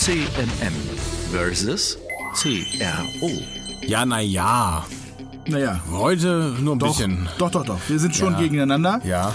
CMM versus CRO. Ja, na ja. Naja, Heute nur ein doch, bisschen. doch, doch, doch. Wir sind schon Ja. gegeneinander, Ja.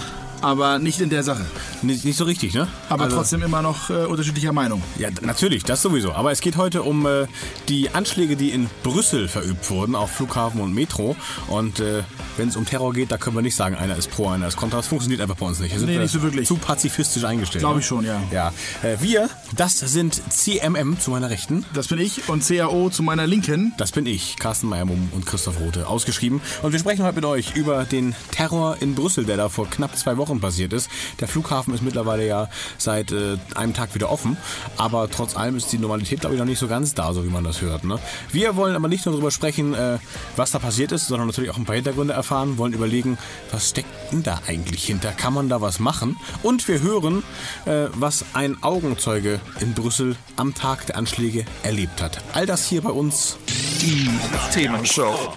Aber nicht in der Sache. Nicht, nicht so richtig, ne? Aber Also- trotzdem immer noch äh, unterschiedlicher Meinung. Ja, natürlich, das sowieso. Aber es geht heute um äh, die Anschläge, die in Brüssel verübt wurden, auf Flughafen und Metro. Und äh, wenn es um Terror geht, da können wir nicht sagen, einer ist pro, einer ist kontra. Das funktioniert einfach bei uns nicht. Nee, nicht so wirklich. Zu pazifistisch eingestellt. Glaube ne? ich schon, ja. Ja. Äh, wir, das sind CMM zu meiner Rechten. Das bin ich und CAO zu meiner Linken. Das bin ich, Carsten Meiermumm und Christoph Rote, ausgeschrieben. Und wir sprechen heute mit euch über den Terror in Brüssel, der da vor knapp zwei Wochen passiert ist. Der Flughafen ist mittlerweile ja seit äh, einem Tag wieder offen, aber trotz allem ist die Normalität, glaube ich, noch nicht so ganz da, so wie man das hört. Ne? Wir wollen aber nicht nur darüber sprechen, äh, was da passiert ist, sondern natürlich auch ein paar Hintergründe erfahren, wollen überlegen, was steckt denn da eigentlich hinter? Kann man da was machen? Und wir hören, äh, was ein Augenzeuge in Brüssel am Tag der Anschläge erlebt hat. All das hier bei uns Die Themenshow.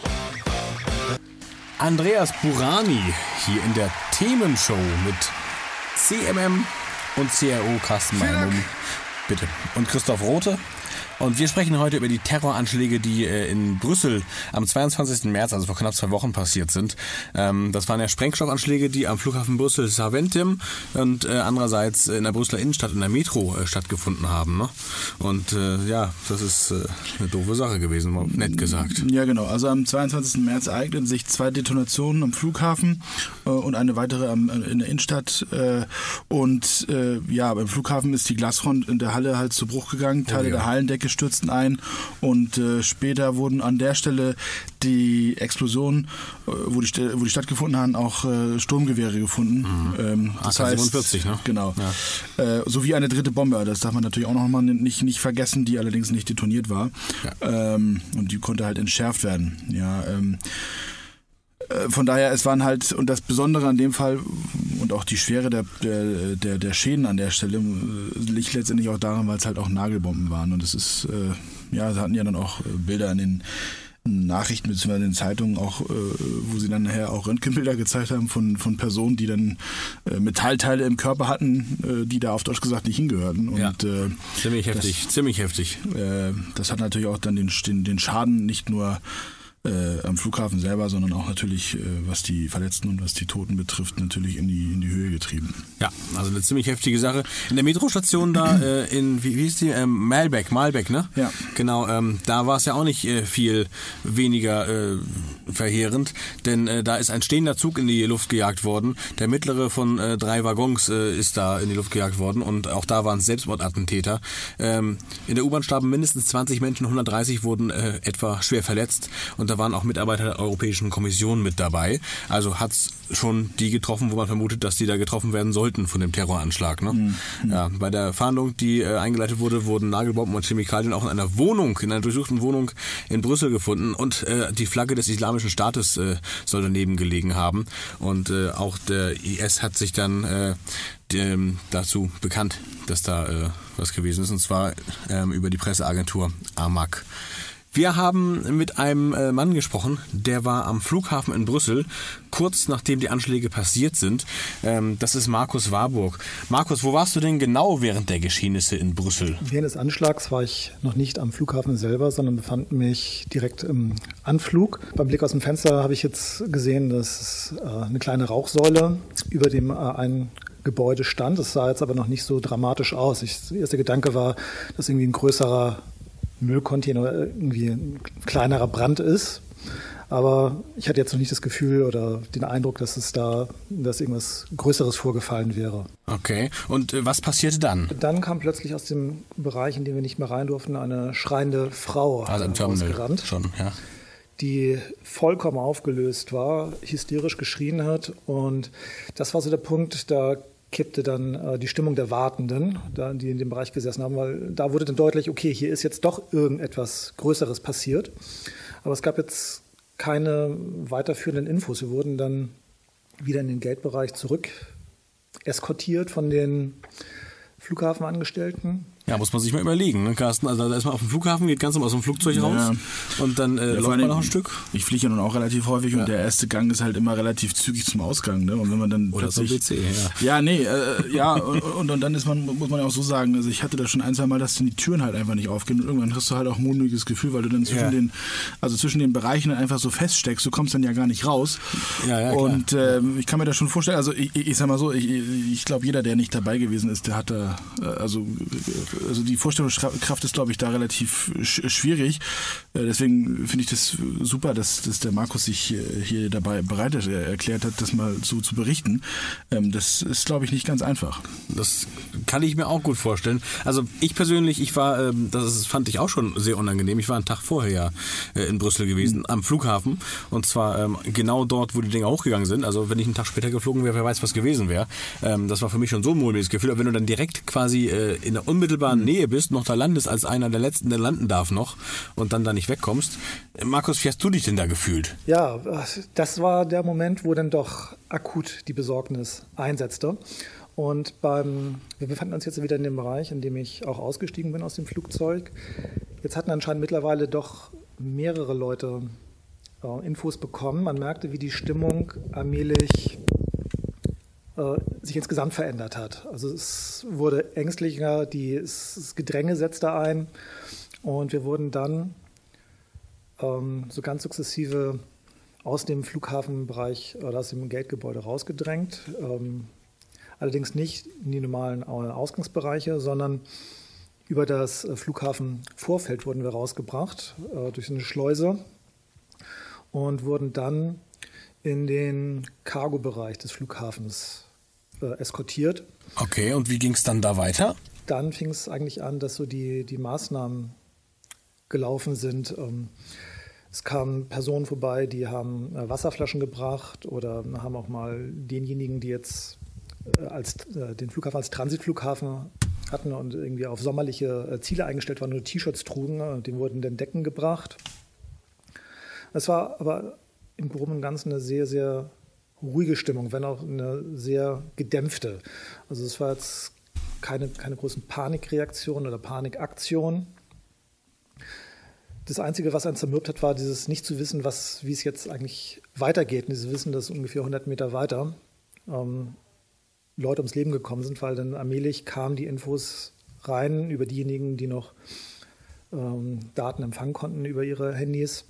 Andreas Burani hier in der Themenshow mit CMM und CRO Carsten Meiermumm. Bitte. Und Christoph Rote. Und wir sprechen heute über die Terroranschläge, die äh, in Brüssel am 22. März, also vor knapp zwei Wochen passiert sind. Ähm, das waren ja Sprengstoffanschläge, die am Flughafen Brüssel Saventim und äh, andererseits in der Brüsseler Innenstadt in der Metro äh, stattgefunden haben. Ne? Und ja, das ist eine doofe Sache gewesen, mal nett gesagt. Ja, genau. Also am 22. März ereigneten sich zwei Detonationen am Flughafen und eine weitere in der Innenstadt. Und ja, beim Flughafen ist die Glasfront in der Halle halt zu Bruch gegangen. Teile ja. der Hallendecke stürzten ein und äh, später wurden an der Stelle die Explosionen, äh, wo, die, wo die stattgefunden haben, auch äh, Sturmgewehre gefunden. Ähm, das heißt, AK-47, ne? Genau. Äh, sowie eine dritte Bombe, das darf man natürlich auch noch mal nicht, nicht vergessen, die allerdings nicht detoniert war. Ähm, und die konnte halt entschärft werden. Ja, ähm, äh, von daher, es waren halt, und das Besondere an dem Fall und auch die Schwere der, der, der, der Schäden an der Stelle äh, liegt letztendlich auch daran, weil es halt auch Nagelbomben waren. Und es ist, äh, ja, sie hatten ja dann auch äh, Bilder in den Nachrichten bzw. in den Zeitungen auch, äh, wo sie dann nachher auch Röntgenbilder gezeigt haben von, von Personen, die dann äh, Metallteile im Körper hatten, äh, die da auf Deutsch gesagt nicht hingehörten. Und Ja. äh, Ziemlich heftig, ziemlich heftig. äh, das hat natürlich auch dann den, den, den Schaden nicht nur äh, am Flughafen selber, sondern auch natürlich, äh, was die Verletzten und was die Toten betrifft, natürlich in die, in die Höhe getrieben. Ja, also eine ziemlich heftige Sache. In der Metrostation da äh, in, wie, wie hieß die? Ähm, Malbeck, Malbeck, ne? Ja. Genau, ähm, da war es ja auch nicht äh, viel weniger äh, verheerend, denn äh, da ist ein stehender Zug in die Luft gejagt worden. Der mittlere von drei Waggons ist da in die Luft gejagt worden und auch da waren es Selbstmordattentäter. Ähm, in der U-Bahn starben mindestens 20 Menschen, 130 wurden etwa schwer verletzt und da waren auch Mitarbeiter der Europäischen Kommission mit dabei. Also hat's schon die getroffen, wo man vermutet, dass die da getroffen werden sollten von dem Terroranschlag. Ne? Ja, bei der Fahndung, die äh, eingeleitet wurde, wurden Nagelbomben und Chemikalien auch in einer Wohnung, in einer durchsuchten Wohnung in Brüssel gefunden und äh, die Flagge des Islamischen Staates äh, soll daneben gelegen haben. Und äh, auch der IS hat sich dann äh, dem, dazu bekannt, dass da äh, was gewesen ist, und zwar ähm, über die Presseagentur AMAC. Wir haben mit einem äh, Mann gesprochen, der war am Flughafen in Brüssel, kurz nachdem die Anschläge passiert sind. Ähm, das ist Markus Warburg. Markus, wo warst du denn genau während der Geschehnisse in Brüssel? Während des Anschlags war ich noch nicht am Flughafen selber, sondern befand mich direkt im Anflug. Beim Blick aus dem Fenster habe ich jetzt gesehen, dass äh, eine kleine Rauchsäule über dem äh, einen Gebäude stand. Es sah jetzt aber noch nicht so dramatisch aus. Ich, der erste Gedanke war, dass irgendwie ein größerer Müllcontainer oder irgendwie ein kleinerer Brand ist. Aber ich hatte jetzt noch nicht das Gefühl oder den Eindruck, dass es da, dass irgendwas Größeres vorgefallen wäre. Okay. Und äh, was passierte dann? Dann kam plötzlich aus dem Bereich, in den wir nicht mehr rein durften, eine schreiende Frau Also im Terminal schon, ja. die vollkommen aufgelöst war, hysterisch geschrien hat. Und das war so der Punkt, da kippte dann äh, die Stimmung der Wartenden, da, die in dem Bereich gesessen haben, weil da wurde dann deutlich, okay, hier ist jetzt doch irgendetwas Größeres passiert. Aber es gab jetzt keine weiterführenden Infos. Wir wurden dann wieder in den Geldbereich zurück eskortiert von den Flughafenangestellten. Ja, muss man sich mal überlegen, ne, Carsten? Also da ist man auf dem Flughafen, geht ganz aus dem Flugzeug Ja. raus und dann äh, Ja, läuft man noch ein Stück. Ich fliege ja nun auch relativ häufig Ja. und der erste Gang ist halt immer relativ zügig zum Ausgang. Ne? Und wenn man dann Oder zum WC, ja. Ja, nee, äh, ja, und, und, und dann ist man, muss man ja auch so sagen, also ich hatte das schon ein, zwei Mal, dass dann die Türen halt einfach nicht aufgehen und irgendwann hast du halt auch ein mulmiges Gefühl, weil du dann zwischen den, also zwischen den Bereichen dann einfach so feststeckst, du kommst dann ja gar nicht raus. Ja, ja, klar. und ähm, ich kann mir das schon vorstellen, also ich, ich, ich sag mal so, ich, ich glaube, jeder, der nicht dabei gewesen ist, der hat da, äh, also, äh, also die Vorstellungskraft ist, glaube ich, da relativ sch schwierig. Äh, deswegen finde ich das super, dass, dass der Markus sich äh, hier dabei bereit er- erklärt hat, das mal so zu berichten. Ähm, das ist, glaube ich, nicht ganz einfach. Das kann ich mir auch gut vorstellen. Also ich persönlich, ich war, ähm, das fand ich auch schon sehr unangenehm. Ich war einen Tag vorher ja äh, in Brüssel gewesen, am Flughafen. Und zwar ähm, genau dort, wo die Dinger hochgegangen sind. Also wenn ich einen Tag später geflogen wäre, wer weiß, was gewesen wäre. Das war für mich schon so ein mulmiges Gefühl. Aber wenn du dann direkt quasi in der unmittelbaren Nähe bist, noch da landest als einer der Letzten, der landen darf noch und dann da nicht wegkommst. Markus, wie hast du dich denn da gefühlt? Ja, das war der Moment, wo dann doch akut die Besorgnis einsetzte. Und beim, wir befanden uns jetzt wieder in dem Bereich, in dem ich auch ausgestiegen bin aus dem Flugzeug. Jetzt hatten anscheinend mittlerweile doch mehrere Leute äh, Infos bekommen. Man merkte, wie die Stimmung allmählich äh, sich insgesamt verändert hat. Also es wurde ängstlicher, die, das Gedränge setzte ein und wir wurden dann ähm, so ganz sukzessive aus dem Flughafenbereich oder aus dem Geldgebäude rausgedrängt. Ähm, allerdings nicht in die normalen Au- Ausgangsbereiche, sondern über das äh, Flughafenvorfeld wurden wir rausgebracht äh, durch eine Schleuse und wurden dann in den Cargo-Bereich des Flughafens äh, eskortiert. Okay, und wie ging es dann da weiter? Dann fing es eigentlich an, dass so die, die Maßnahmen gelaufen sind. Ähm, Es kamen Personen vorbei, die haben äh, Wasserflaschen gebracht oder haben auch mal denjenigen, die jetzt äh, als, äh, den Flughafen als Transitflughafen hatten und irgendwie auf sommerliche äh, Ziele eingestellt waren und T-Shirts trugen, äh, dem wurden dann Decken gebracht. Es war aber im Groben und Ganzen eine sehr, sehr ruhige Stimmung, wenn auch eine sehr gedämpfte. Also es war jetzt keine, keine großen Panikreaktionen oder Panikaktionen. Das Einzige, was einen zermürbt hat, war dieses nicht zu wissen, was, wie es jetzt eigentlich weitergeht. Und dieses Wissen, dass ungefähr 100 Meter weiter ähm, Leute ums Leben gekommen sind, weil dann allmählich kamen die Infos rein über diejenigen, die noch ähm, Daten empfangen konnten über ihre Handys,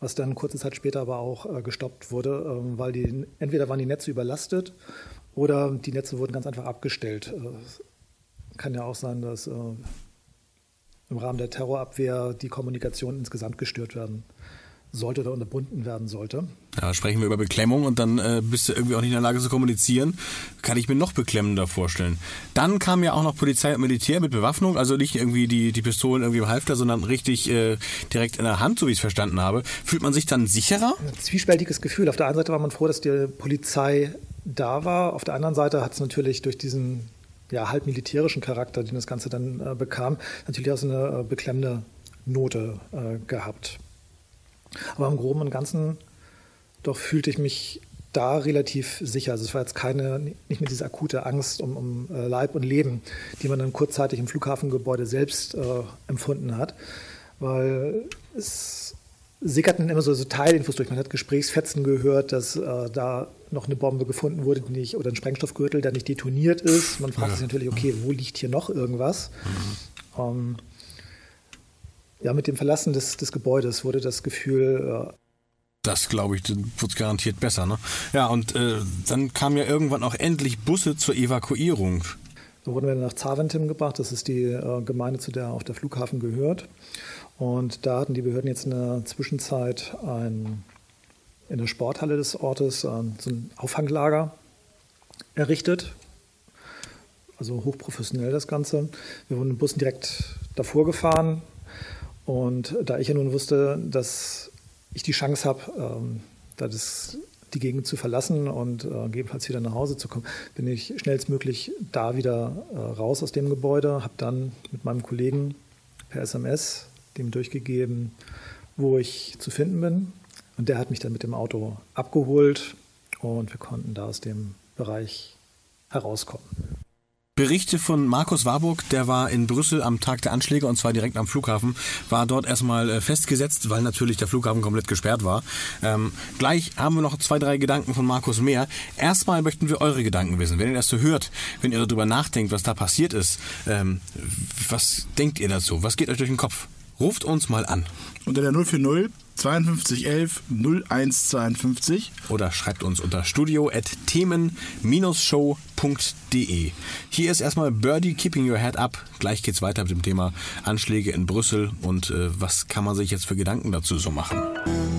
was dann kurze Zeit später aber auch äh, gestoppt wurde, ähm, weil die entweder waren die Netze überlastet oder die Netze wurden ganz einfach abgestellt. Äh, kann ja auch sein, dass äh, im Rahmen der Terrorabwehr die Kommunikation insgesamt gestört werden sollte oder unterbunden werden sollte. Ja, sprechen wir über Beklemmung und dann äh, bist du irgendwie auch nicht in der Lage zu kommunizieren. Kann ich mir noch beklemmender vorstellen. Dann kam ja auch noch Polizei und Militär mit Bewaffnung, also nicht irgendwie die, die Pistolen irgendwie im Halfter, sondern richtig äh, direkt in der Hand, so wie ich es verstanden habe. Fühlt man sich dann sicherer? Ein zwiespältiges Gefühl. Auf der einen Seite war man froh, dass die Polizei da war. Auf der anderen Seite hat es natürlich durch diesen ja, halb militärischen Charakter, den das Ganze dann äh, bekam, natürlich auch so eine äh, beklemmende Note äh, gehabt. Aber im Groben und Ganzen doch fühlte ich mich da relativ sicher. Also es war jetzt keine, nicht mehr diese akute Angst um, um äh, Leib und Leben, die man dann kurzzeitig im Flughafengebäude selbst äh, empfunden hat, weil es sickerten immer so, so Teilinfos durch. Man hat Gesprächsfetzen gehört, dass äh, da noch eine Bombe gefunden wurde, die nicht, oder ein Sprengstoffgürtel, der nicht detoniert ist. Man fragt sich natürlich, okay, wo liegt hier noch irgendwas? Ähm, ja, mit dem Verlassen des, des Gebäudes wurde das Gefühl, äh, Das glaube ich, dann wird garantiert besser. Ne? Ja, und äh, dann kamen ja irgendwann auch endlich Busse zur Evakuierung. Da wurden wir nach Zaventem gebracht. Das ist die äh, Gemeinde, zu der auch der Flughafen gehört. Und da hatten die Behörden jetzt in der Zwischenzeit ein, in der Sporthalle des Ortes äh, so ein Auffanglager errichtet. Also hochprofessionell das Ganze. Wir wurden mit Bussen direkt davor gefahren. Und da ich ja nun wusste, dass ich die Chance habe, ähm, da das die Gegend zu verlassen und äh, gegebenenfalls wieder nach Hause zu kommen, bin ich schnellstmöglich da wieder äh, raus aus dem Gebäude, habe dann mit meinem Kollegen per SMS dem durchgegeben, wo ich zu finden bin. Und der hat mich dann mit dem Auto abgeholt und wir konnten da aus dem Bereich herauskommen. Berichte von Markus Warburg, der war in Brüssel am Tag der Anschläge und zwar direkt am Flughafen, war dort erstmal äh, festgesetzt, weil natürlich der Flughafen komplett gesperrt war. Ähm, gleich haben wir noch zwei, drei Gedanken von Markus mehr. Erstmal möchten wir eure Gedanken wissen. Wenn ihr das so hört, wenn ihr darüber nachdenkt, was da passiert ist, ähm, was denkt ihr dazu? Was geht euch durch den Kopf? Ruft uns mal an. Unter der 040 5211 0152. Oder schreibt uns unter studio at themen-show.de. Hier ist erstmal Birdie Keeping Your Head Up. Gleich geht's weiter mit dem Thema Anschläge in Brüssel und äh, was kann man sich jetzt für Gedanken dazu so machen.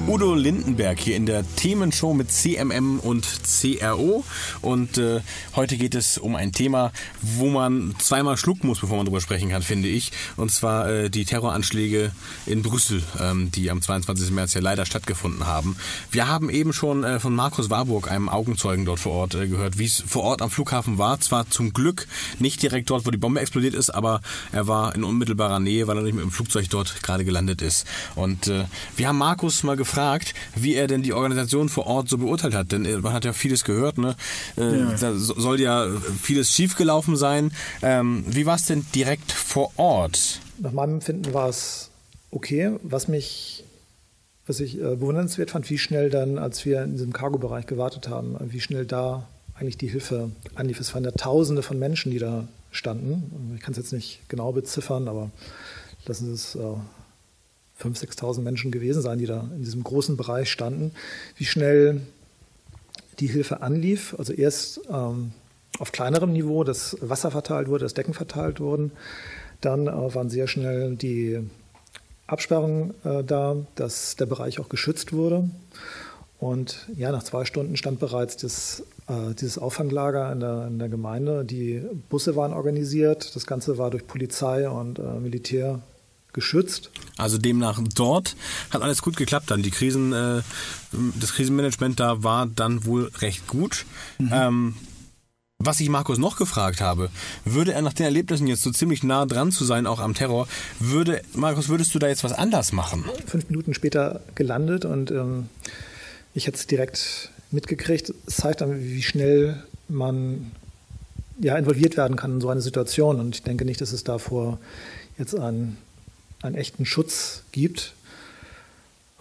Udo Lindenberg hier in der Themenshow mit CMM und CRO und äh, heute geht es um ein Thema, wo man zweimal schlucken muss, bevor man darüber sprechen kann, finde ich. Und zwar äh, die Terroranschläge in Brüssel, ähm, die am 22. März ja leider stattgefunden haben. Wir haben eben schon äh, von Markus Warburg, einem Augenzeugen dort vor Ort, äh, gehört, wie es vor Ort am Flughafen war. Zwar zum Glück nicht direkt dort, wo die Bombe explodiert ist, aber er war in unmittelbarer Nähe, weil er nicht mit dem Flugzeug dort gerade gelandet ist. Und äh, wir haben Markus mal gefragt, wie er denn die Organisation vor Ort so beurteilt hat. Denn äh, man hat ja vieles gehört, ne? Äh, ja. Da soll ja vieles schiefgelaufen sein. Ähm, wie war es denn direkt vor Ort? Nach meinem Empfinden war es okay. Was mich, was ich äh, bewundernswert fand, wie schnell dann, als wir in diesem Cargo-Bereich gewartet haben, wie schnell da eigentlich die Hilfe anlief. Es waren ja Tausende von Menschen, die da standen. Ich kann es jetzt nicht genau beziffern, aber lassen es äh, 5.000, 6.000 Menschen gewesen sein, die da in diesem großen Bereich standen, wie schnell die Hilfe anlief. Also erst ähm, auf kleinerem Niveau, dass Wasser verteilt wurde, dass Decken verteilt wurden. Dann äh, waren sehr schnell die Absperrungen äh, da, dass der Bereich auch geschützt wurde. Und ja, nach zwei Stunden stand bereits das, äh, dieses Auffanglager in der, in der, Gemeinde. Die Busse waren organisiert. Das Ganze war durch Polizei und äh, Militär geschützt. Also demnach dort hat alles gut geklappt dann. Die Krisen, äh, das Krisenmanagement da war dann wohl recht gut. Mhm. Ähm, was ich Markus noch gefragt habe, würde er nach den Erlebnissen jetzt so ziemlich nah dran zu sein, auch am Terror, würde, Markus, würdest du da jetzt was anders machen? Fünf Minuten später gelandet und ähm, ich hätte es direkt mitgekriegt. Es zeigt dann, wie schnell man ja, involviert werden kann in so eine Situation. Und ich denke nicht, dass es davor jetzt ein einen echten Schutz gibt.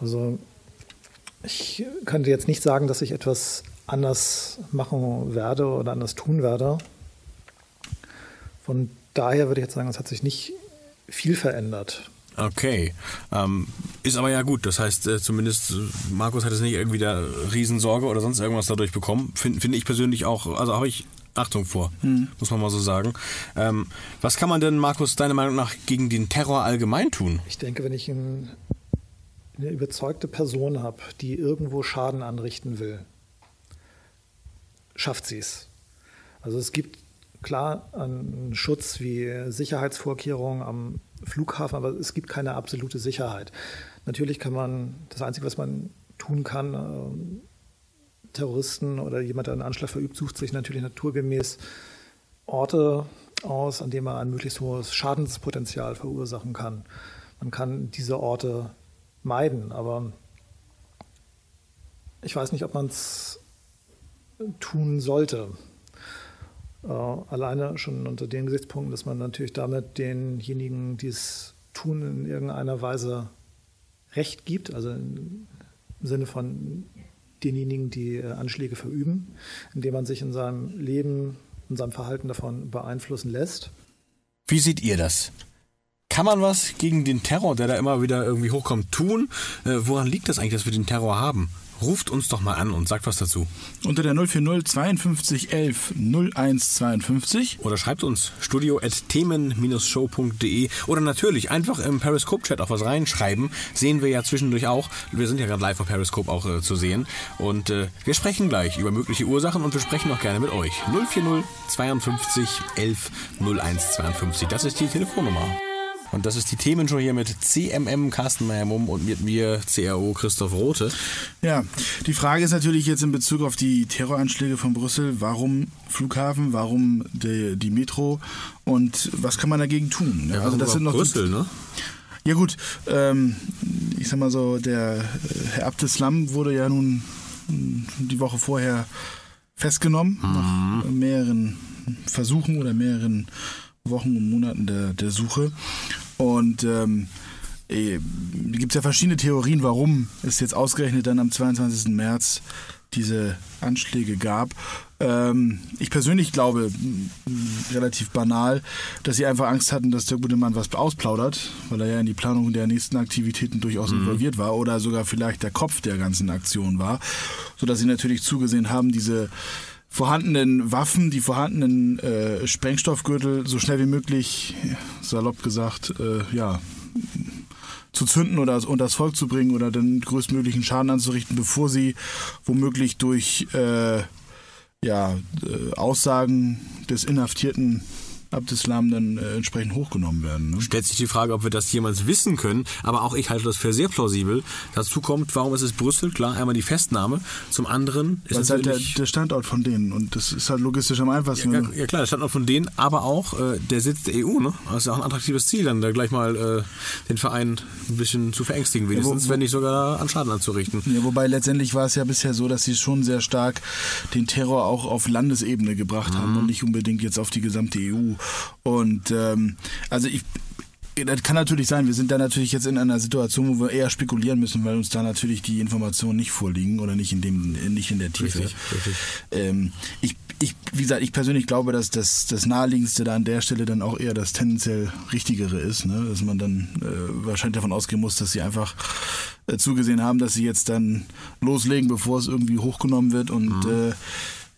Also ich könnte jetzt nicht sagen, dass ich etwas anders machen werde oder anders tun werde. Von daher würde ich jetzt sagen, es hat sich nicht viel verändert. Okay, ähm, ist aber ja gut. Das heißt, äh, zumindest äh, Markus hat es nicht irgendwie da Riesensorge oder sonst irgendwas dadurch bekommen. Finde find ich persönlich auch, also habe ich Achtung vor, mhm. muss man mal so sagen. Ähm, was kann man denn, Markus, deiner Meinung nach gegen den Terror allgemein tun? Ich denke, wenn ich ein, eine überzeugte Person habe, die irgendwo Schaden anrichten will, schafft sie es. Also es gibt klar einen Schutz wie Sicherheitsvorkehrungen am Flughafen, aber es gibt keine absolute Sicherheit. Natürlich kann man, das Einzige, was man tun kann, ähm, Terroristen oder jemand, der einen Anschlag verübt, sucht sich natürlich naturgemäß Orte aus, an denen man ein möglichst hohes Schadenspotenzial verursachen kann. Man kann diese Orte meiden, aber ich weiß nicht, ob man es tun sollte. Äh, alleine schon unter den Gesichtspunkten, dass man natürlich damit denjenigen, die es tun, in irgendeiner Weise Recht gibt, also im Sinne von denjenigen, die äh, Anschläge verüben, indem man sich in seinem Leben, in seinem Verhalten davon beeinflussen lässt. Wie seht ihr das? Kann man was gegen den Terror, der da immer wieder irgendwie hochkommt, tun? Äh, woran liegt das eigentlich, dass wir den Terror haben? Ruft uns doch mal an und sagt was dazu. Unter der 040 52 11 01 52. Oder schreibt uns studio at themen-show.de oder natürlich einfach im Periscope-Chat auch was reinschreiben. Sehen wir ja zwischendurch auch. Wir sind ja gerade live auf Periscope auch äh, zu sehen. Und äh, wir sprechen gleich über mögliche Ursachen und wir sprechen auch gerne mit euch. 040 52 11 01 52. Das ist die Telefonnummer. Und das ist die Themenshow hier mit CMM Carsten Meyer-Mumm und mit mir CRO Christoph Rote. Ja, die Frage ist natürlich jetzt in Bezug auf die Terroranschläge von Brüssel, warum Flughafen, warum die, die Metro und was kann man dagegen tun? Ja, also das sind noch Brüssel, ne? Ja gut, ähm, ich sag mal so, der äh, Herr Abdeslam wurde ja nun die Woche vorher festgenommen, mhm. nach mehreren Versuchen oder mehreren Wochen und Monaten der, der Suche. Und ähm, äh, gibt es ja verschiedene Theorien, warum es jetzt ausgerechnet dann am 22. März diese Anschläge gab. Ähm, ich persönlich glaube, relativ banal, dass sie einfach Angst hatten, dass der gute Mann was ausplaudert, weil er ja in die Planung der nächsten Aktivitäten durchaus mhm. involviert war oder sogar vielleicht der Kopf der ganzen Aktion war, sodass sie natürlich zugesehen haben, diese vorhandenen Waffen, die vorhandenen äh, Sprengstoffgürtel so schnell wie möglich, salopp gesagt, äh, ja, zu zünden oder unter das Volk zu bringen oder den größtmöglichen Schaden anzurichten, bevor sie womöglich durch äh, ja, äh, Aussagen des Inhaftierten Abdeslam dann äh, entsprechend hochgenommen werden. Ne? Stellt sich die Frage, ob wir das jemals wissen können, aber auch ich halte das für sehr plausibel. Dazu kommt, warum ist es Brüssel? Klar, einmal die Festnahme, zum anderen ist es halt der, der, Standort von denen und das ist halt logistisch am einfachsten. Ja, ja klar, der Standort von denen, aber auch äh, der Sitz der EU, ne? Das ist ja auch ein attraktives Ziel, dann da gleich mal äh, den Verein ein bisschen zu verängstigen, wenigstens, ja, wo, wenn nicht sogar an Schaden anzurichten. Ja, wobei letztendlich war es ja bisher so, dass sie schon sehr stark den Terror auch auf Landesebene gebracht mhm. haben und nicht unbedingt jetzt auf die gesamte EU. Und ähm, also ich, das kann natürlich sein, wir sind da natürlich jetzt in einer Situation, wo wir eher spekulieren müssen, weil uns da natürlich die Informationen nicht vorliegen oder nicht in dem, nicht in der Tiefe. Richtig, richtig. Ähm, ich, ich, wie gesagt, ich persönlich glaube, dass das, das Naheliegendste da an der Stelle dann auch eher das tendenziell Richtigere ist, ne? dass man dann äh, wahrscheinlich davon ausgehen muss, dass sie einfach äh, zugesehen haben, dass sie jetzt dann loslegen, bevor es irgendwie hochgenommen wird und mhm. äh,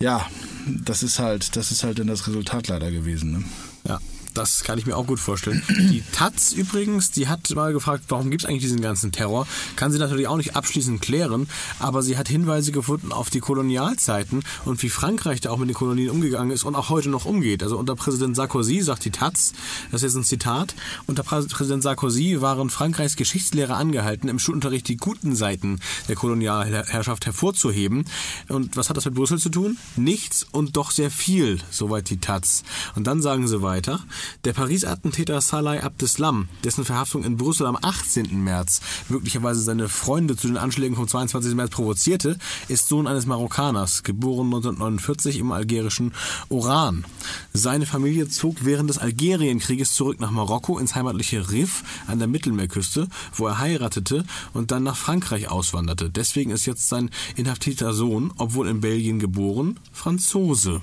ja, das ist halt, das ist halt dann das Resultat leider gewesen. Ne? Ja. Das kann ich mir auch gut vorstellen. Die Taz übrigens, die hat mal gefragt, warum gibt es eigentlich diesen ganzen Terror? Kann sie natürlich auch nicht abschließend klären, aber sie hat Hinweise gefunden auf die Kolonialzeiten und wie Frankreich da auch mit den Kolonien umgegangen ist und auch heute noch umgeht. Also unter Präsident Sarkozy, sagt die Taz, das ist jetzt ein Zitat, unter Präsident Sarkozy waren Frankreichs Geschichtslehrer angehalten, im Schulunterricht die guten Seiten der Kolonialherrschaft hervorzuheben. Und was hat das mit Brüssel zu tun? Nichts und doch sehr viel, soweit die Taz. Und dann sagen sie weiter, der Paris-Attentäter Salah Abdeslam, dessen Verhaftung in Brüssel am 18. März möglicherweise seine Freunde zu den Anschlägen vom 22. März provozierte, ist Sohn eines Marokkaners, geboren 1949 im algerischen Oran. Seine Familie zog während des Algerienkrieges zurück nach Marokko ins heimatliche Rif an der Mittelmeerküste, wo er heiratete und dann nach Frankreich auswanderte. Deswegen ist jetzt sein inhaftierter Sohn, obwohl in Belgien geboren, Franzose.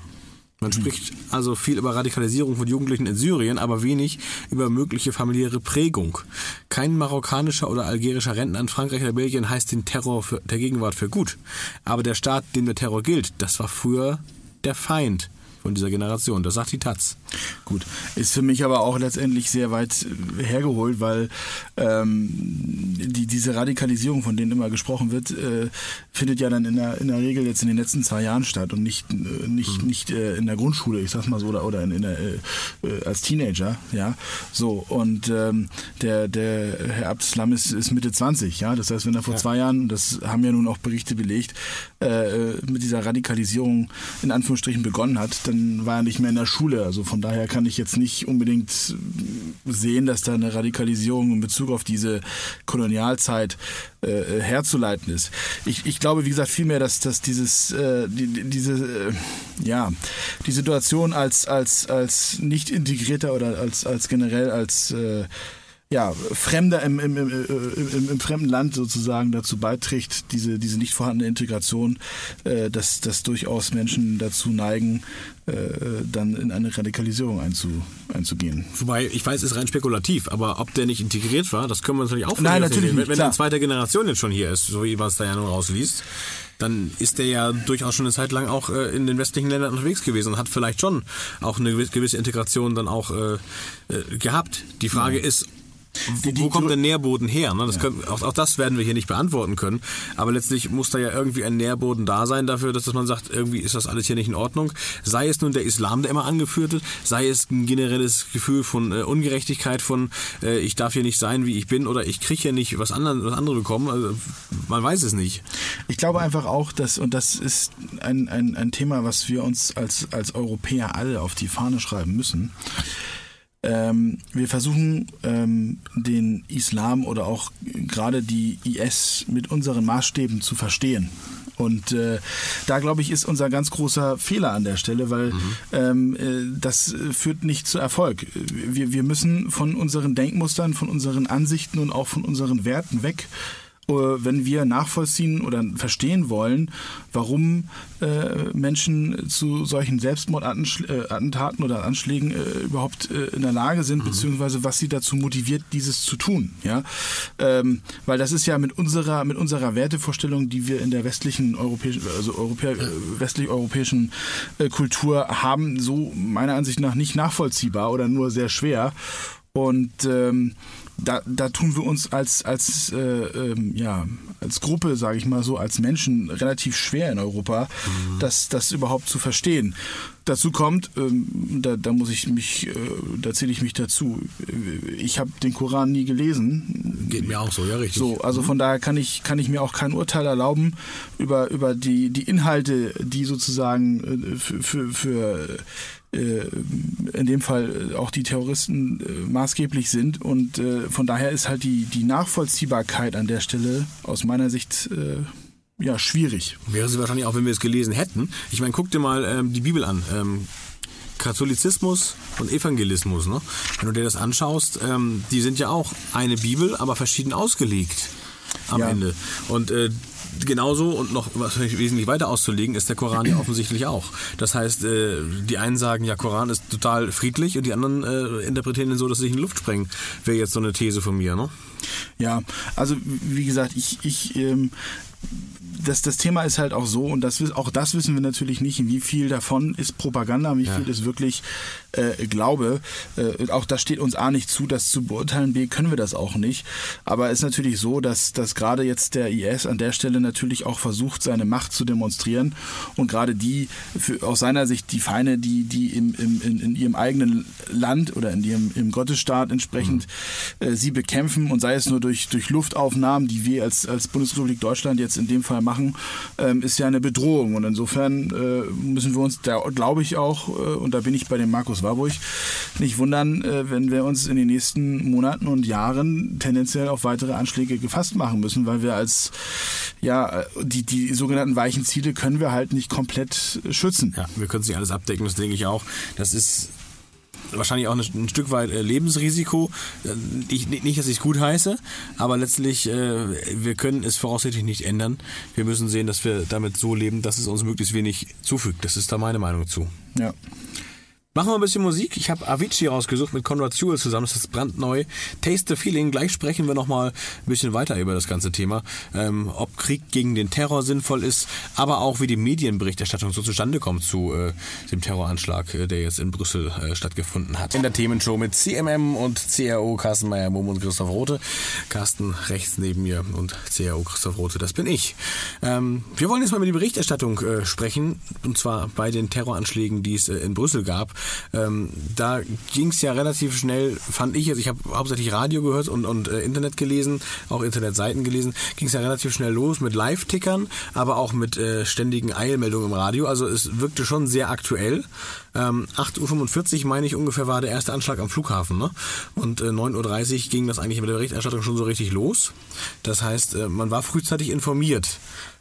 Man spricht also viel über Radikalisierung von Jugendlichen in Syrien, aber wenig über mögliche familiäre Prägung. Kein marokkanischer oder algerischer Rentner in Frankreich oder Belgien heißt den Terror für, der Gegenwart für gut. Aber der Staat, dem der Terror gilt, das war früher der Feind von dieser Generation. Das sagt die Taz. Gut, ist für mich aber auch letztendlich sehr weit äh, hergeholt, weil ähm, die, diese Radikalisierung, von denen immer gesprochen wird, äh, findet ja dann in der, in der Regel jetzt in den letzten zwei Jahren statt und nicht, äh, nicht, mhm. nicht äh, in der Grundschule, ich sag's mal so, oder, oder in, in der, äh, äh, als Teenager, ja. So, und ähm, der, der Herr Abdeslam ist, ist Mitte 20, ja. Das heißt, wenn er vor ja. zwei Jahren, das haben ja nun auch Berichte belegt, mit dieser Radikalisierung in Anführungsstrichen begonnen hat, dann war er nicht mehr in der Schule. Also von daher kann ich jetzt nicht unbedingt sehen, dass da eine Radikalisierung in Bezug auf diese Kolonialzeit äh, herzuleiten ist. Ich, ich glaube, wie gesagt, vielmehr, dass, dass dieses, äh, die, diese, äh, ja, die Situation als, als, als nicht integrierter oder als, als generell als äh, ja, Fremder im, im, im, im, im, fremden Land sozusagen dazu beiträgt, diese, diese nicht vorhandene Integration, äh, dass, dass durchaus Menschen dazu neigen, äh, dann in eine Radikalisierung einzu, einzugehen. Wobei, ich weiß, ist rein spekulativ, aber ob der nicht integriert war, das können wir uns natürlich auch Nein, natürlich nicht, Wenn, wenn er in zweiter Generation jetzt schon hier ist, so wie man es da ja nun rausliest, dann ist der ja durchaus schon eine Zeit lang auch äh, in den westlichen Ländern unterwegs gewesen und hat vielleicht schon auch eine gewisse Integration dann auch äh, äh, gehabt. Die Frage ja. ist, wo, wo kommt der Nährboden her? Ne? Das ja. können, auch, auch das werden wir hier nicht beantworten können. Aber letztlich muss da ja irgendwie ein Nährboden da sein dafür, dass, dass man sagt, irgendwie ist das alles hier nicht in Ordnung. Sei es nun der Islam, der immer angeführt wird, sei es ein generelles Gefühl von äh, Ungerechtigkeit, von äh, ich darf hier nicht sein, wie ich bin, oder ich kriege hier nicht was, anderen, was andere bekommen. Also, man weiß es nicht. Ich glaube einfach auch, dass, und das ist ein, ein, ein Thema, was wir uns als, als Europäer alle auf die Fahne schreiben müssen. Ähm, wir versuchen ähm, den Islam oder auch gerade die IS mit unseren Maßstäben zu verstehen. Und äh, da glaube ich ist unser ganz großer Fehler an der Stelle, weil mhm. ähm, äh, das führt nicht zu Erfolg. Wir, wir müssen von unseren Denkmustern, von unseren Ansichten und auch von unseren Werten weg wenn wir nachvollziehen oder verstehen wollen, warum äh, Menschen zu solchen Selbstmordattentaten oder Anschlägen äh, überhaupt äh, in der Lage sind, mhm. beziehungsweise was sie dazu motiviert, dieses zu tun. Ja? Ähm, weil das ist ja mit unserer, mit unserer Wertevorstellung, die wir in der westlichen europäischen, also Europä äh, westlich-europäischen äh, Kultur haben, so meiner Ansicht nach nicht nachvollziehbar oder nur sehr schwer. Und ähm, da, da tun wir uns als, als, äh, ähm, ja, als Gruppe, sage ich mal so, als Menschen relativ schwer in Europa, mhm. das, das überhaupt zu verstehen. Dazu kommt, ähm, da, da muss ich mich, äh, da zähle ich mich dazu. Ich habe den Koran nie gelesen. Geht mir auch so, ja richtig. So, also mhm. von daher kann ich kann ich mir auch kein Urteil erlauben über über die die Inhalte, die sozusagen äh, für, für, für äh, in dem Fall auch die Terroristen maßgeblich sind. Und von daher ist halt die, die Nachvollziehbarkeit an der Stelle aus meiner Sicht ja, schwierig. Wäre sie wahrscheinlich auch, wenn wir es gelesen hätten. Ich meine, guck dir mal ähm, die Bibel an. Ähm, Katholizismus und Evangelismus, ne? Wenn du dir das anschaust, ähm, die sind ja auch eine Bibel, aber verschieden ausgelegt am ja. Ende. Und äh, genauso und noch wesentlich weiter auszulegen ist der Koran ja offensichtlich auch. Das heißt, äh, die einen sagen, ja, Koran ist total friedlich und die anderen äh, interpretieren ihn so, dass sie sich in die Luft sprengen. Wäre jetzt so eine These von mir, ne? Ja, also wie gesagt, ich, ich ähm, das, das Thema ist halt auch so, und das, auch das wissen wir natürlich nicht, wie viel davon ist Propaganda, wie viel ja. ist wirklich äh, Glaube. Äh, auch das steht uns A nicht zu, das zu beurteilen, B können wir das auch nicht. Aber es ist natürlich so, dass, dass gerade jetzt der IS an der Stelle natürlich auch versucht, seine Macht zu demonstrieren. Und gerade die, für, aus seiner Sicht die Feinde, die, die im, im, in, in ihrem eigenen Land oder in ihrem im Gottesstaat entsprechend mhm. äh, sie bekämpfen und sei es nur durch, durch Luftaufnahmen, die wir als, als Bundesrepublik Deutschland jetzt in dem Fall machen, ähm, ist ja eine Bedrohung. Und insofern äh, müssen wir uns da, glaube ich auch, äh, und da bin ich bei dem Markus Warburg, nicht wundern, äh, wenn wir uns in den nächsten Monaten und Jahren tendenziell auf weitere Anschläge gefasst machen müssen, weil wir als ja, die, die sogenannten weichen Ziele können wir halt nicht komplett schützen. Ja, wir können es nicht alles abdecken, das denke ich auch. Das ist wahrscheinlich auch ein, Stück weit äh, Lebensrisiko. Äh, ich, nicht, dass ich es gut heiße, aber letztlich, äh, wir können es voraussichtlich nicht ändern. Wir müssen sehen, dass wir damit so leben, dass es uns möglichst wenig zufügt. Das ist da meine Meinung zu. Ja. Machen wir ein bisschen Musik. Ich habe Avicii rausgesucht mit Conrad Sewell zusammen. Das ist brandneu. Taste the Feeling. Gleich sprechen wir nochmal ein bisschen weiter über das ganze Thema. Ähm, ob Krieg gegen den Terror sinnvoll ist, aber auch wie die Medienberichterstattung so zustande kommt zu äh, dem Terroranschlag, äh, der jetzt in Brüssel äh, stattgefunden hat. In der Themenshow mit CMM und CRO, Carsten Meyer, Mum und Christoph Rote. Carsten rechts neben mir und CRO Christoph Rote, das bin ich. Ähm, wir wollen jetzt mal über die Berichterstattung äh, sprechen. Und zwar bei den Terroranschlägen, die es äh, in Brüssel gab. Ähm, da ging es ja relativ schnell, fand ich jetzt, ich habe hauptsächlich Radio gehört und, und äh, Internet gelesen, auch Internetseiten gelesen, ging es ja relativ schnell los mit Live-Tickern, aber auch mit äh, ständigen Eilmeldungen im Radio. Also es wirkte schon sehr aktuell. Ähm, 8.45 Uhr, meine ich, ungefähr war der erste Anschlag am Flughafen. Ne? Und äh, 9.30 Uhr ging das eigentlich mit der Berichterstattung schon so richtig los. Das heißt, äh, man war frühzeitig informiert.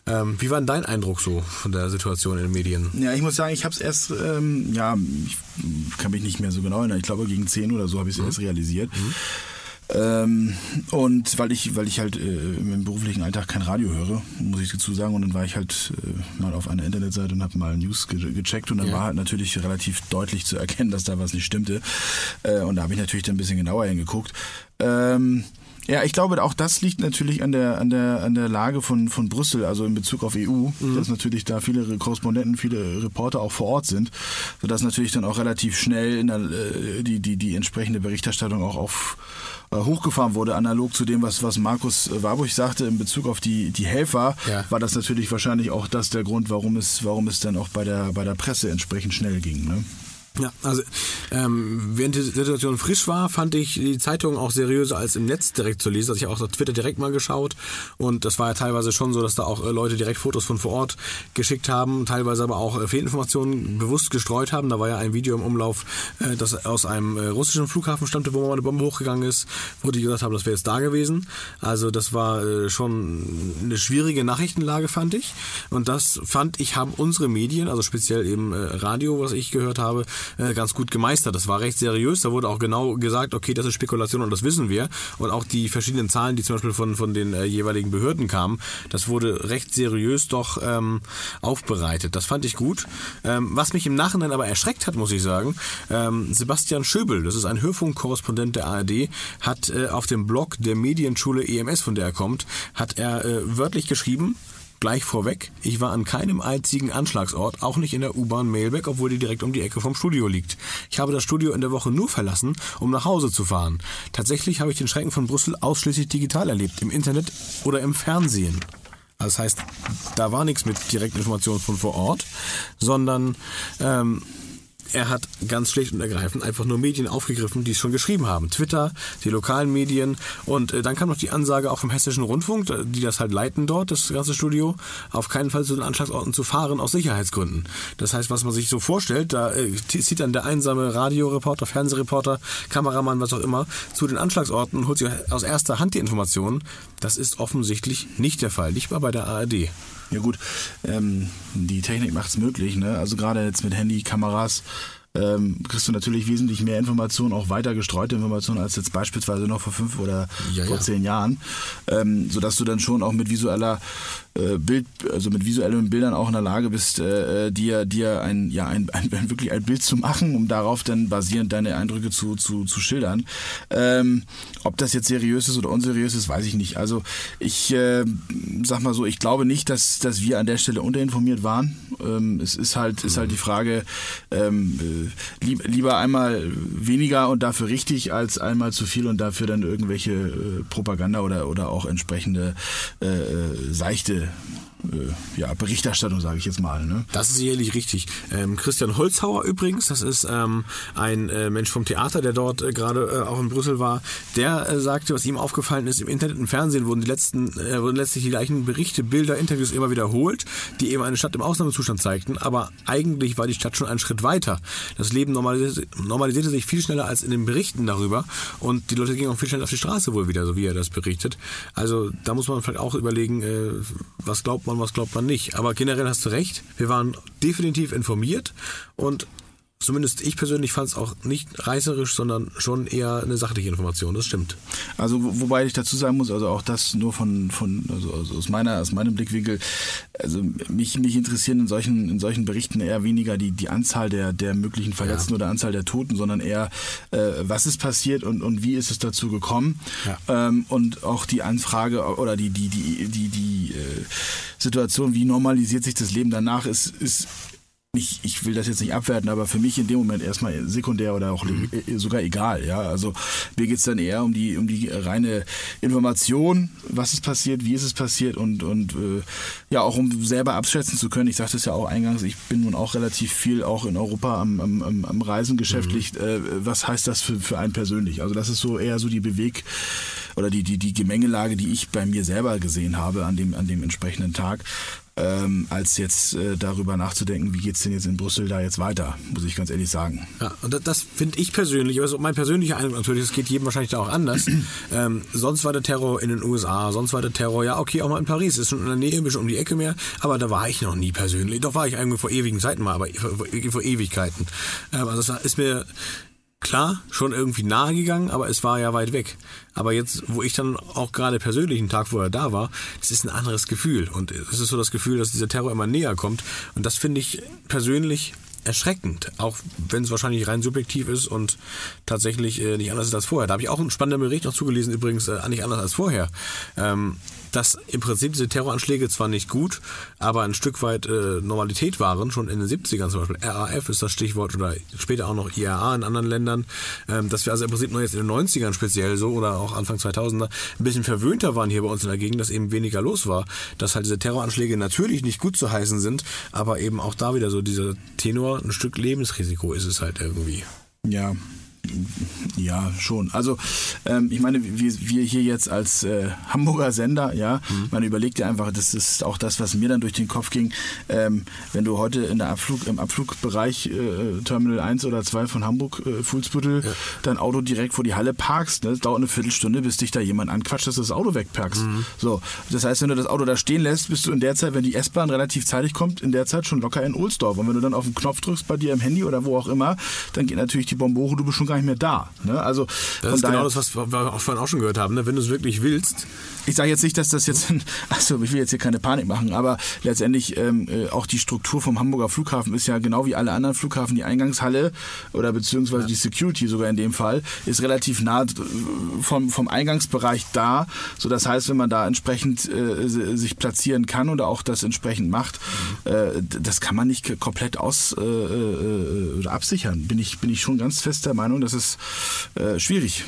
Ähm, wie war denn dein Eindruck so von der Situation in den Medien? Ja, ich muss sagen, ich habe es erst, ähm, ja, ich kann mich nicht mehr so genau erinnern. Ich glaube, gegen 10 oder so habe ich es mhm. erst realisiert. Mhm. Ähm, und weil ich, weil ich halt äh, im beruflichen Alltag kein Radio höre, muss ich dazu sagen, und dann war ich halt äh, mal auf einer Internetseite und habe mal News ge gecheckt und dann ja. war halt natürlich relativ deutlich zu erkennen, dass da was nicht stimmte. Äh, und da habe ich natürlich dann ein bisschen genauer hingeguckt. Ähm, ja, ich glaube, auch das liegt natürlich an der, an der, an der Lage von, von Brüssel, also in Bezug auf EU, mhm. dass natürlich da viele Korrespondenten, viele Reporter auch vor Ort sind, sodass natürlich dann auch relativ schnell in der, äh, die, die, die entsprechende Berichterstattung auch auf, äh, hochgefahren wurde, analog zu dem, was, was Markus äh, Warburg sagte in Bezug auf die, die Helfer, Ja. war das natürlich wahrscheinlich auch das der Grund, warum es, warum es dann auch bei der, bei der Presse entsprechend schnell ging. Ne? Ja, also ähm, während die Situation frisch war, fand ich die Zeitung auch seriöser als im Netz direkt zu lesen. Also ich habe auch auf Twitter direkt mal geschaut und das war ja teilweise schon so, dass da auch äh, Leute direkt Fotos von vor Ort geschickt haben, teilweise aber auch äh, Fehlinformationen bewusst gestreut haben. Da war ja ein Video im Umlauf, äh, das aus einem äh, russischen Flughafen stammte, wo mal eine Bombe hochgegangen ist, wo die gesagt haben, das wäre jetzt da gewesen. Also das war schon eine schwierige Nachrichtenlage, fand ich. Und das fand ich, haben unsere Medien, also speziell eben Radio, was ich gehört habe, äh, ganz gut gemeistert. Das war recht seriös. Da wurde auch genau gesagt, okay, das ist Spekulation und das wissen wir. Und auch die verschiedenen Zahlen, die zum Beispiel von, von den äh, jeweiligen Behörden kamen, das wurde recht seriös doch ähm, aufbereitet. Das fand ich gut. Ähm, was mich im Nachhinein aber erschreckt hat, muss ich sagen, ähm, Sebastian Schöbel, das ist ein Hörfunkkorrespondent der ARD, hat äh, auf dem Blog der Medienschule EMS, von der er kommt, hat er äh, wörtlich geschrieben, Gleich vorweg, ich war an keinem einzigen Anschlagsort, auch nicht in der U-Bahn Mailback, obwohl die direkt um die Ecke vom Studio liegt. Ich habe das Studio in der Woche nur verlassen, um nach Hause zu fahren. Tatsächlich habe ich den Schrecken von Brüssel ausschließlich digital erlebt, im Internet oder im Fernsehen. Das heißt, da war nichts mit direkten Informationen von vor Ort, sondern ähm, er hat ganz schlicht und ergreifend einfach nur Medien aufgegriffen, die es schon geschrieben haben. Twitter, die lokalen Medien und äh, dann kam noch die Ansage auch vom Hessischen Rundfunk, die das halt leiten dort, das ganze Studio, auf keinen Fall zu den Anschlagsorten zu fahren aus Sicherheitsgründen. Das heißt, was man sich so vorstellt, da äh, zieht dann der einsame Radioreporter, Fernsehreporter, Kameramann, was auch immer, zu den Anschlagsorten und holt sich aus erster Hand die Informationen. Das ist offensichtlich nicht der Fall, nicht mal bei der ARD. Ja gut, ähm, die Technik macht es möglich. Ne? Also gerade jetzt mit Handy, Kameras ähm, kriegst du natürlich wesentlich mehr Informationen, auch weiter gestreute Informationen als jetzt beispielsweise noch vor fünf oder Ja, vor ja. zehn Jahren, ähm, sodass du dann schon auch mit visueller äh, Bild, also mit visuellen Bildern auch in der Lage bist, äh, äh, dir, dir ein, ja, ein, ein, wirklich ein Bild zu machen, um darauf dann basierend deine Eindrücke zu, zu, zu schildern. Ähm, ob das jetzt seriös ist oder unseriös ist, weiß ich nicht. Also ich äh, sag mal so, ich glaube nicht, dass, dass wir an der Stelle unterinformiert waren. Ähm, es ist halt, ist halt die Frage, ähm, äh, lieb, lieber einmal weniger und dafür richtig, als einmal zu viel und dafür dann irgendwelche äh, Propaganda oder, oder auch entsprechende äh, äh, seichte äh, ja, Berichterstattung, sage ich jetzt mal. Ne? Das ist sicherlich richtig. Ähm, Christian Holzhauer übrigens, das ist ähm, ein äh, Mensch vom Theater, der dort äh, gerade äh, auch in Brüssel war, der äh, sagte, was ihm aufgefallen ist, im Internet und Fernsehen wurden die letzten, äh, wurden letztlich die gleichen Berichte, Bilder, Interviews immer wiederholt, die eben eine Stadt im Ausnahmezustand zeigten, aber eigentlich war die Stadt schon einen Schritt weiter. Das Leben normalisierte, normalisierte sich viel schneller als in den Berichten darüber und die Leute gingen auch viel schneller auf die Straße wohl wieder, so wie er das berichtet. Also da muss man vielleicht auch überlegen, was glaubt man, was glaubt man nicht. Aber generell hast du recht, wir waren definitiv informiert und zumindest ich persönlich fand es auch nicht reißerisch, sondern schon eher eine sachliche Information, das stimmt. Also wo- wobei ich dazu sagen muss, also auch das nur von von also, also aus meiner aus meinem Blickwinkel, also mich mich interessieren in solchen in solchen Berichten eher weniger die die Anzahl der der möglichen Verletzten oder Anzahl der Toten, sondern eher äh, was ist passiert und und wie ist es dazu gekommen Ja. ähm, und auch die Anfrage oder die die die die die äh, Situation, wie normalisiert sich das Leben danach, ist ist ich, ich will das jetzt nicht abwerten, aber für mich in dem Moment erstmal sekundär oder auch Mhm. sogar egal. Ja, also mir geht's dann eher um die um die reine Information, was ist passiert, wie ist es passiert und und äh, ja auch um selber abschätzen zu können. Ich sagte es ja auch eingangs, ich bin nun auch relativ viel auch in Europa am, am, am, am Reisen geschäftlich. Mhm. Äh, was heißt das für für einen persönlich? Also das ist so eher so die Beweg oder die die die Gemengelage, die ich bei mir selber gesehen habe an dem an dem entsprechenden Tag ähm, als jetzt äh, darüber nachzudenken, wie geht's denn jetzt in Brüssel da jetzt weiter, muss ich ganz ehrlich sagen. Ja, und das, das finde ich persönlich, also mein persönlicher Eindruck natürlich, das geht jedem wahrscheinlich da auch anders. ähm, sonst war der Terror in den USA, sonst war der Terror, ja, okay, auch mal in Paris, ist schon in der Nähe, ein bisschen um die Ecke mehr, aber da war ich noch nie persönlich. Doch war ich irgendwie vor ewigen Zeiten mal, aber vor, vor, vor Ewigkeiten. Ähm, also das war, ist mir klar schon irgendwie nahe gegangen, aber es war ja weit weg. Aber jetzt, wo ich dann auch gerade persönlich einen Tag vorher da war, das ist ein anderes Gefühl. Und es ist so das Gefühl, dass dieser Terror immer näher kommt. Und das finde ich persönlich erschreckend, auch wenn es wahrscheinlich rein subjektiv ist und tatsächlich äh, nicht anders ist als vorher. Da habe ich auch einen spannenden Bericht noch zugelesen, übrigens äh, nicht anders als vorher. Ähm, dass im Prinzip diese Terroranschläge zwar nicht gut, aber ein Stück weit äh, Normalität waren, schon in den 70ern zum Beispiel. RAF ist das Stichwort oder später auch noch IRA in anderen Ländern, ähm, dass wir also im Prinzip nur jetzt in den 90ern speziell so oder auch Anfang 2000er ein bisschen verwöhnter waren hier bei uns in der Gegend, dass eben weniger los war, dass halt diese Terroranschläge natürlich nicht gut zu heißen sind, aber eben auch da wieder so dieser Tenor, ein Stück Lebensrisiko ist es halt irgendwie. Ja, ja, schon. Also ähm, ich meine, wir, wir hier jetzt als äh, Hamburger Sender, ja, mhm. man überlegt ja einfach, das ist auch das, was mir dann durch den Kopf ging, ähm, wenn du heute in der Abflug, im Abflugbereich äh, Terminal 1 oder 2 von Hamburg, äh, Fuhlsbüttel, ja. dein Auto direkt vor die Halle parkst, ne, das dauert eine Viertelstunde, bis dich da jemand anquatscht, dass du das Auto wegpackst. Mhm. So, das heißt, wenn du das Auto da stehen lässt, bist du in der Zeit, wenn die S-Bahn relativ zeitig kommt, in der Zeit schon locker in Ohlsdorf. Und wenn du dann auf den Knopf drückst bei dir im Handy oder wo auch immer, dann geht natürlich die Bombore, du bist schon gar nicht mehr da. Ne? Also das ist genau das, was wir auch vorhin auch schon gehört haben. Ne? Wenn du es wirklich willst. Ich sage jetzt nicht, dass das jetzt, achso, ich will jetzt hier keine Panik machen, aber letztendlich ähm, äh, auch die Struktur vom Hamburger Flughafen ist ja genau wie alle anderen Flughafen, die Eingangshalle oder beziehungsweise ja. die Security sogar in dem Fall, ist relativ nah äh, vom, vom Eingangsbereich da. So das heißt, wenn man da entsprechend äh, sich platzieren kann oder auch das entsprechend macht, mhm. äh, das kann man nicht komplett aus äh, äh, oder absichern. Bin ich, bin ich schon ganz fest der Meinung, dass es äh, schwierig.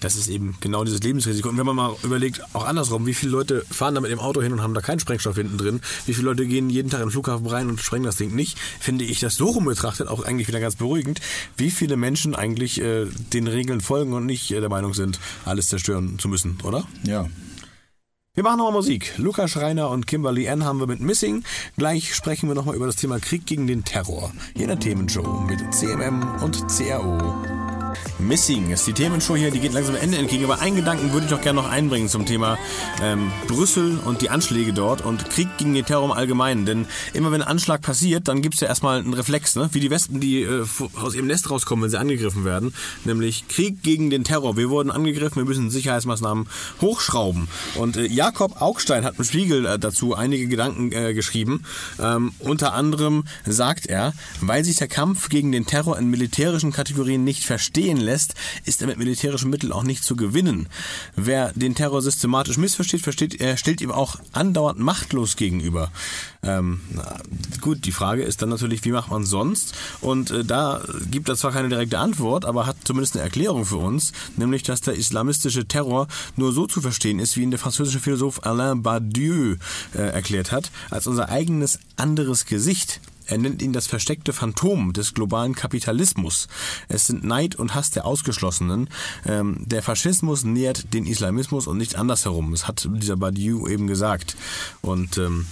Das ist eben genau dieses Lebensrisiko. Und wenn man mal überlegt, auch andersrum, wie viele Leute fahren da mit dem Auto hin und haben da keinen Sprengstoff hinten drin, wie viele Leute gehen jeden Tag in den Flughafen rein und sprengen das Ding nicht, finde ich das so rum betrachtet auch eigentlich wieder ganz beruhigend, wie viele Menschen eigentlich äh, den Regeln folgen und nicht äh, der Meinung sind, alles zerstören zu müssen, oder? Ja, wir machen nochmal Musik. Lukas Schreiner und Kimberly Ann haben wir mit Missing. Gleich sprechen wir nochmal über das Thema Krieg gegen den Terror. Hier in der Themenshow mit CMM und CRO. Missing ist die Themenshow hier, die geht langsam Ende entgegen. Aber einen Gedanken würde ich doch gerne noch einbringen zum Thema ähm, Brüssel und die Anschläge dort und Krieg gegen den Terror im Allgemeinen. Denn immer wenn ein Anschlag passiert, dann gibt es ja erstmal einen Reflex, ne? wie die Wespen, die äh, aus ihrem Nest rauskommen, wenn sie angegriffen werden. Nämlich Krieg gegen den Terror. Wir wurden angegriffen, wir müssen Sicherheitsmaßnahmen hochschrauben. Und äh, Jakob Augstein hat im Spiegel äh, dazu einige Gedanken äh, geschrieben. Ähm, unter anderem sagt er, weil sich der Kampf gegen den Terror in militärischen Kategorien nicht verstehen lässt, ist er mit militärischen Mitteln auch nicht zu gewinnen. Wer den Terror systematisch missversteht, versteht, er stellt ihm auch andauernd machtlos gegenüber. Ähm, na, gut, die Frage ist dann natürlich, wie macht man sonst? Und äh, da gibt er zwar keine direkte Antwort, aber hat zumindest eine Erklärung für uns, nämlich, dass der islamistische Terror nur so zu verstehen ist, wie ihn der französische Philosoph Alain Badiou äh, erklärt hat, als unser eigenes anderes Gesicht. Er nennt ihn das versteckte Phantom des globalen Kapitalismus. Es sind Neid und Hass der Ausgeschlossenen. Ähm, der Faschismus nähert den Islamismus und nicht andersherum. Das hat dieser Badiou eben gesagt. Und ähm,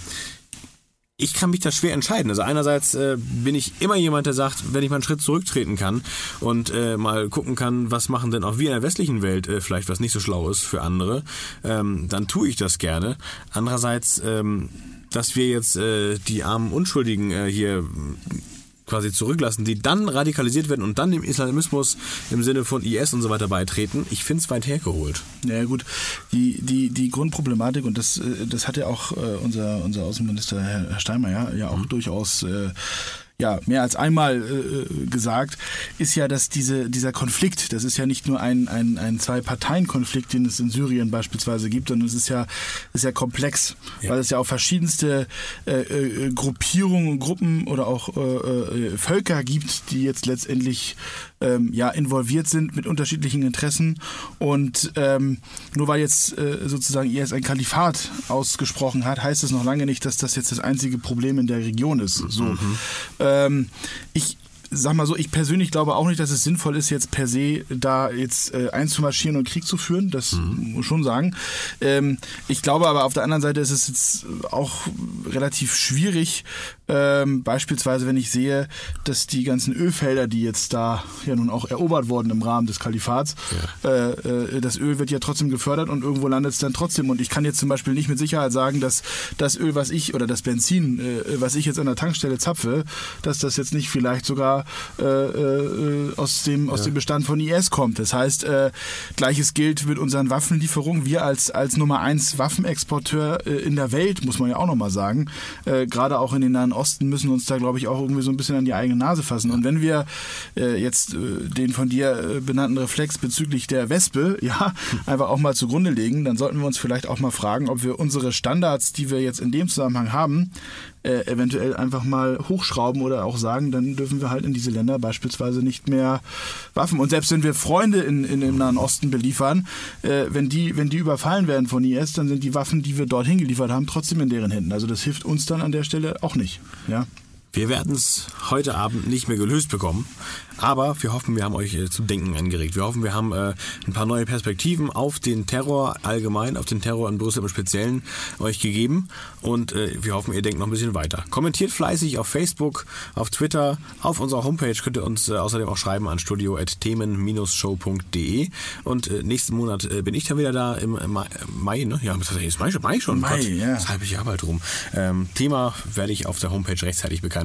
ich kann mich da schwer entscheiden. Also einerseits äh, bin ich immer jemand, der sagt, wenn ich mal einen Schritt zurücktreten kann und äh, mal gucken kann, was machen denn auch wir in der westlichen Welt äh, vielleicht was nicht so schlau ist für andere, ähm, dann tue ich das gerne. Andererseits ähm, dass wir jetzt äh, die armen Unschuldigen äh, hier quasi zurücklassen, die dann radikalisiert werden und dann dem Islamismus im Sinne von IS und so weiter beitreten. Ich finde es weit hergeholt. Ja gut, die, die, die Grundproblematik, und das, äh, das hat ja auch äh, unser, unser Außenminister Herr Steinmeier ja auch mhm. durchaus äh, ja, mehr als einmal äh, gesagt, ist ja, dass diese, dieser Konflikt, das ist ja nicht nur ein, ein, ein Zwei-Parteien-Konflikt, den es in Syrien beispielsweise gibt, sondern es ist ja, ist ja komplex, ja. weil es ja auch verschiedenste äh, äh, Gruppierungen, Gruppen oder auch äh, äh, Völker gibt, die jetzt letztendlich ähm, ja, involviert sind mit unterschiedlichen Interessen. Und ähm, nur weil jetzt äh, sozusagen IS ein Kalifat ausgesprochen hat, heißt es noch lange nicht, dass das jetzt das einzige Problem in der Region ist. So. Mhm. Ähm, ich sag mal so, ich persönlich glaube auch nicht, dass es sinnvoll ist, jetzt per se da jetzt äh, einzumarschieren und Krieg zu führen. Das mhm. muss schon sagen. Ähm, ich glaube aber auf der anderen Seite ist es jetzt auch relativ schwierig, ähm, beispielsweise wenn ich sehe, dass die ganzen Ölfelder, die jetzt da ja nun auch erobert wurden im Rahmen des Kalifats, ja. äh, äh, das Öl wird ja trotzdem gefördert und irgendwo landet es dann trotzdem. Und ich kann jetzt zum Beispiel nicht mit Sicherheit sagen, dass das Öl, was ich oder das Benzin, äh, was ich jetzt an der Tankstelle zapfe, dass das jetzt nicht vielleicht sogar äh, äh, aus, dem, aus dem Bestand von IS kommt. Das heißt, äh, gleiches gilt mit unseren Waffenlieferungen. Wir als, als Nummer eins Waffenexporteur äh, in der Welt, muss man ja auch nochmal sagen, äh, gerade auch in den Nahen Osten müssen uns da, glaube ich, auch irgendwie so ein bisschen an die eigene Nase fassen. Und wenn wir äh, jetzt äh, den von dir äh, benannten Reflex bezüglich der Wespe, ja, einfach auch mal zugrunde legen, dann sollten wir uns vielleicht auch mal fragen, ob wir unsere Standards, die wir jetzt in dem Zusammenhang haben, äh, eventuell einfach mal hochschrauben oder auch sagen, dann dürfen wir halt in diese Länder beispielsweise nicht mehr Waffen. Und selbst wenn wir Freunde in, in im Nahen Osten beliefern, äh, wenn, die, wenn die überfallen werden von IS, dann sind die Waffen, die wir dorthin geliefert haben, trotzdem in deren Händen. Also das hilft uns dann an der Stelle auch nicht. Ja. Wir werden es heute Abend nicht mehr gelöst bekommen, aber wir hoffen, wir haben euch äh, zu denken angeregt. Wir hoffen, wir haben äh, ein paar neue Perspektiven auf den Terror allgemein, auf den Terror in Brüssel im Speziellen euch gegeben und äh, wir hoffen, ihr denkt noch ein bisschen weiter. Kommentiert fleißig auf Facebook, auf Twitter, auf unserer Homepage könnt ihr uns äh, außerdem auch schreiben an studio.themen-show.de und äh, nächsten Monat äh, bin ich dann wieder da im Mai, Mai ne? Ja, ist Mai, Mai schon. Mai, Gott, ja. Das halbe Jahr bald rum. Ähm, Thema werde ich auf der Homepage rechtzeitig bekannt